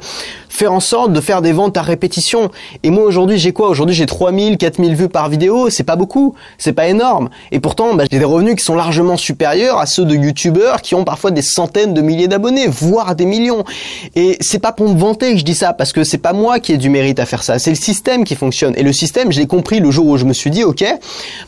faire en sorte de faire des ventes à répétition. Et moi aujourd'hui j'ai quoi? Aujourd'hui j'ai 3000, 4000 vues par vidéo, c'est pas beaucoup, c'est pas énorme. Et pourtant bah, j'ai des revenus qui sont largement supérieurs à ceux de youtubeurs qui ont parfois des centaines de milliers d'abonnés, voire des millions. Et c'est pas pour me vanter que je dis ça, parce que c'est pas moi qui ai du mérite à faire ça, c'est le système qui fonctionne. Et le système, je l'ai compris le jour où je me suis dit, ok,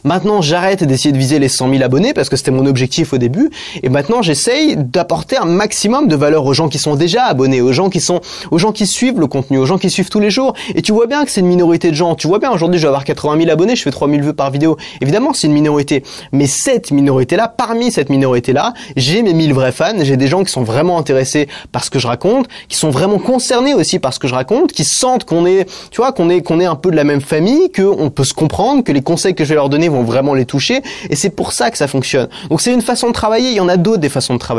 maintenant j'arrête d'essayer de viser les 100 000 abonnés, parce que c'était mon objectif au début, et maintenant j'essaye d'apporter un maximum de valeur aux gens qui sont déjà abonnés, aux gens qui sont, aux gens qui suivent le contenu, aux gens qui suivent tous les jours. Et tu vois bien que c'est une minorité de gens. Tu vois bien, aujourd'hui, je vais avoir 80 000 abonnés, je fais 3 000 vues par vidéo. Évidemment, c'est une minorité. Mais cette minorité-là, parmi cette minorité-là, j'ai mes 1000 vrais fans, j'ai des gens qui sont vraiment intéressés par ce que je raconte, qui sont vraiment concernés aussi par ce que je raconte, qui sentent qu'on est, tu vois, qu'on est, qu'on est un peu de la même famille, qu'on peut se comprendre, que les conseils que je vais leur donner vont vraiment les toucher. Et c'est pour ça que ça fonctionne. Donc c'est une façon de travailler. Il y en a d'autres des façons de travailler.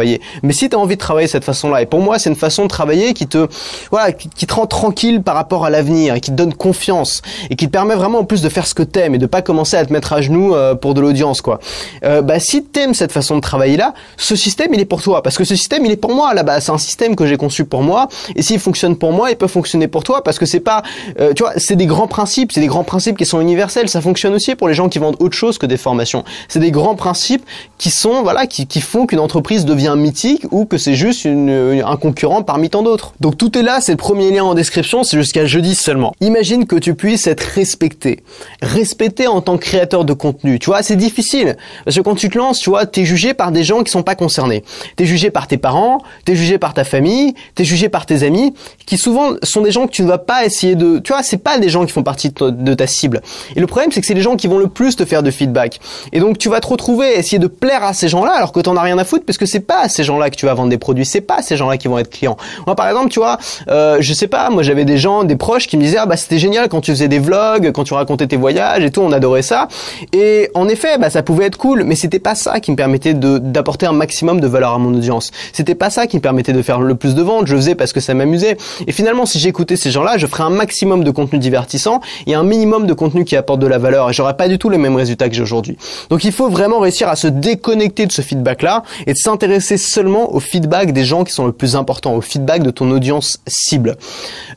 Mais si tu as envie de travailler cette façon-là, et pour moi, c'est une façon de travailler qui te, voilà, qui, te rend tranquille par rapport à l'avenir, et qui te donne confiance, et qui te permet vraiment en plus de faire ce que t'aimes et de pas commencer à te mettre à genoux euh, pour de l'audience, quoi. Euh, bah, si t'aimes cette façon de travailler là, ce système, il est pour toi, parce que ce système, il est pour moi là-bas. C'est un système que j'ai conçu pour moi, et s'il fonctionne pour moi, il peut fonctionner pour toi, parce que c'est pas, euh, tu vois, c'est des grands principes, c'est des grands principes qui sont universels. Ça fonctionne aussi pour les gens qui vendent autre chose que des formations. C'est des grands principes qui sont, voilà, qui font qu'une entreprise devient mythique ou que c'est juste un concurrent parmi tant d'autres. Donc tout est là, c'est le premier lien en description, c'est jusqu'à jeudi seulement. Imagine que tu puisses être respecté. Respecté en tant que créateur de contenu. Tu vois, c'est difficile. Parce que quand tu te lances, tu vois, t'es jugé par des gens qui sont pas concernés. T'es jugé par tes parents, t'es jugé par ta famille, t'es jugé par tes amis, qui souvent sont des gens que tu ne vas pas essayer de, tu vois, c'est pas des gens qui font partie de, ta cible. Et le problème, c'est que c'est les gens qui vont le plus te faire de feedback. Et donc, tu vas te retrouver à essayer de plaire à ces gens-là alors que t'en as rien à foutre parce que c'est pas à ces gens-là que tu vas vendre des produits. C'est pas ces gens-là qui vont être clients. Moi, par exemple, tu vois, euh, je sais pas, moi j'avais des gens, des proches qui me disaient ah bah c'était génial quand tu faisais des vlogs, quand tu racontais tes voyages et tout, on adorait ça. Et en effet, bah ça pouvait être cool, mais c'était pas ça qui me permettait d'apporter un maximum de valeur à mon audience. C'était pas ça qui me permettait de faire le plus de ventes. Je faisais parce que ça m'amusait. Et finalement, si j'écoutais ces gens-là, je ferais un maximum de contenu divertissant et un minimum de contenu qui apporte de la valeur. Et j'aurais pas du tout les mêmes résultats que j'ai aujourd'hui. Donc il faut vraiment réussir à se déconnecter de ce feedback-là et de s'intéresser seulement au feedback des gens qui sont le plus importants, au feedback de ton audience cible.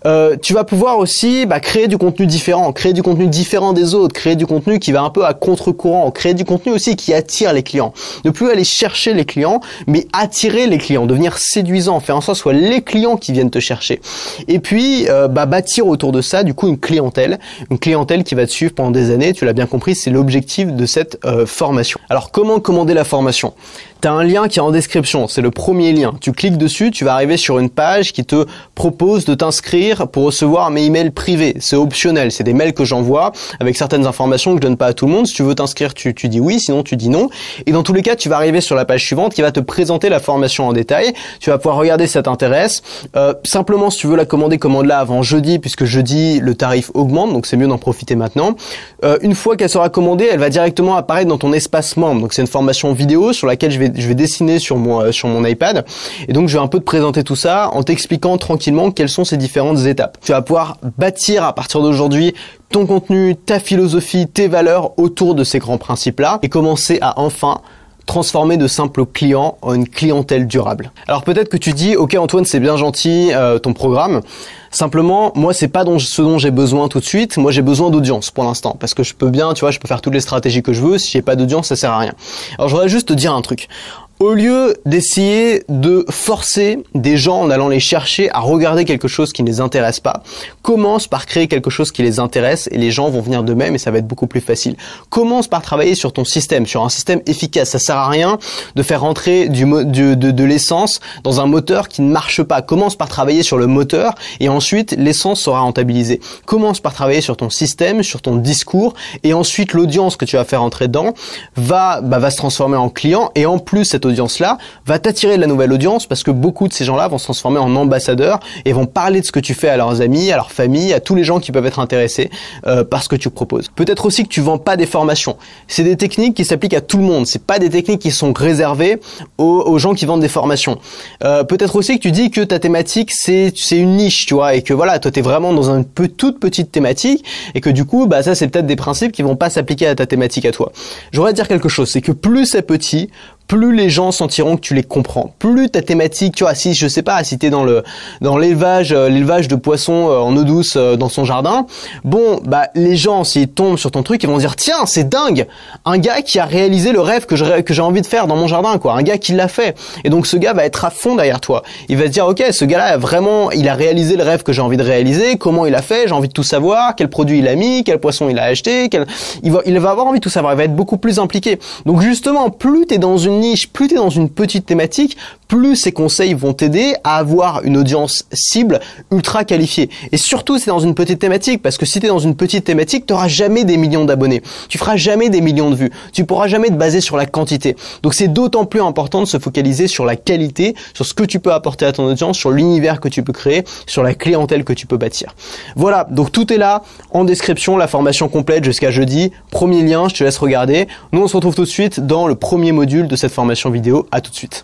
Euh, tu vas pouvoir aussi bah, créer du contenu différent, créer du contenu différent des autres, créer du contenu qui va un peu à contre-courant, créer du contenu aussi qui attire les clients. Ne plus aller chercher les clients, mais attirer les clients, devenir séduisant, faire en sorte que ce soit les clients qui viennent te chercher. Et puis euh, bah, bâtir autour de ça du coup une clientèle, une clientèle qui va te suivre pendant des années. Tu l'as bien compris, c'est l'objectif de cette euh, formation. Alors comment commander la formation? Tu as un lien qui est en description, c'est le premier lien. Tu cliques dessus, tu vas arriver sur une page qui te propose de t'inscrire pour recevoir mes emails privés. C'est optionnel, c'est des mails que j'envoie avec certaines informations que je donne pas à tout le monde. Si tu veux t'inscrire, tu, tu dis oui, sinon tu dis non. Et dans tous les cas, tu vas arriver sur la page suivante qui va te présenter la formation en détail. Tu vas pouvoir regarder si ça t'intéresse. Euh, simplement, si tu veux la commander, commande-la avant jeudi, puisque jeudi, le tarif augmente, donc c'est mieux d'en profiter maintenant. Euh, une fois qu'elle sera commandée, elle va directement apparaître dans ton espace membre. Donc c'est une formation vidéo sur laquelle je vais je vais dessiner sur mon, euh, sur mon iPad. Et donc, je vais un peu te présenter tout ça en t'expliquant tranquillement quelles sont ces différentes étapes. Tu vas pouvoir bâtir à partir d'aujourd'hui ton contenu, ta philosophie, tes valeurs autour de ces grands principes-là et commencer à enfin transformer de simples clients en une clientèle durable. Alors peut-être que tu dis, ok Antoine, c'est bien gentil euh, ton programme. Simplement, moi, c'est pas ce dont j'ai besoin tout de suite. Moi, j'ai besoin d'audience pour l'instant, parce que je peux bien, tu vois, je peux faire toutes les stratégies que je veux. Si j'ai pas d'audience, ça sert à rien. Alors, je voudrais juste te dire un truc. Au lieu d'essayer de forcer des gens en allant les chercher à regarder quelque chose qui ne les intéresse pas, commence par créer quelque chose qui les intéresse et les gens vont venir d'eux-mêmes et ça va être beaucoup plus facile. Commence par travailler sur ton système, sur un système efficace. Ça sert à rien de faire rentrer du, de, de l'essence dans un moteur qui ne marche pas. Commence par travailler sur le moteur et ensuite l'essence sera rentabilisée. Commence par travailler sur ton système, sur ton discours et ensuite l'audience que tu vas faire rentrer dedans va, bah, va se transformer en client et en plus cette audience-là va t'attirer de la nouvelle audience parce que beaucoup de ces gens-là vont se transformer en ambassadeurs et vont parler de ce que tu fais à leurs amis, à leur famille, à tous les gens qui peuvent être intéressés euh, par ce que tu proposes. Peut-être aussi que tu vends pas des formations. C'est des techniques qui s'appliquent à tout le monde. C'est pas des techniques qui sont réservées aux, gens qui vendent des formations. Euh, peut-être aussi que tu dis que ta thématique c'est une niche, tu vois, et que voilà, toi t'es vraiment dans une toute petite thématique et que du coup, bah ça c'est peut-être des principes qui vont pas s'appliquer à ta thématique à toi. J'aurais à dire quelque chose, c'est que plus c'est petit, plus les gens sentiront que tu les comprends. Plus ta thématique, tu vois, si je sais pas, si t'es dans le dans l'élevage, euh, l'élevage de poissons euh, en eau douce euh, dans son jardin, bon, bah les gens s'ils tombent sur ton truc, ils vont dire tiens, c'est dingue, un gars qui a réalisé le rêve que je que j'ai envie de faire dans mon jardin, quoi, un gars qui l'a fait. Et donc ce gars va être à fond derrière toi. Il va se dire ok, ce gars-là vraiment, il a réalisé le rêve que j'ai envie de réaliser. Comment il a fait J'ai envie de tout savoir. Quel produit il a mis Quel poisson il a acheté quel... il va il va avoir envie de tout savoir. Il va être beaucoup plus impliqué. Donc justement, plus t'es dans une niche, plus tu dans une petite thématique, plus ces conseils vont t'aider à avoir une audience cible ultra qualifiée. Et surtout, c'est dans une petite thématique, parce que si tu dans une petite thématique, tu n'auras jamais des millions d'abonnés. Tu feras jamais des millions de vues. Tu pourras jamais te baser sur la quantité. Donc c'est d'autant plus important de se focaliser sur la qualité, sur ce que tu peux apporter à ton audience, sur l'univers que tu peux créer, sur la clientèle que tu peux bâtir. Voilà, donc tout est là en description, la formation complète jusqu'à jeudi. Premier lien, je te laisse regarder. Nous, on se retrouve tout de suite dans le premier module de cette formation vidéo. À tout de suite.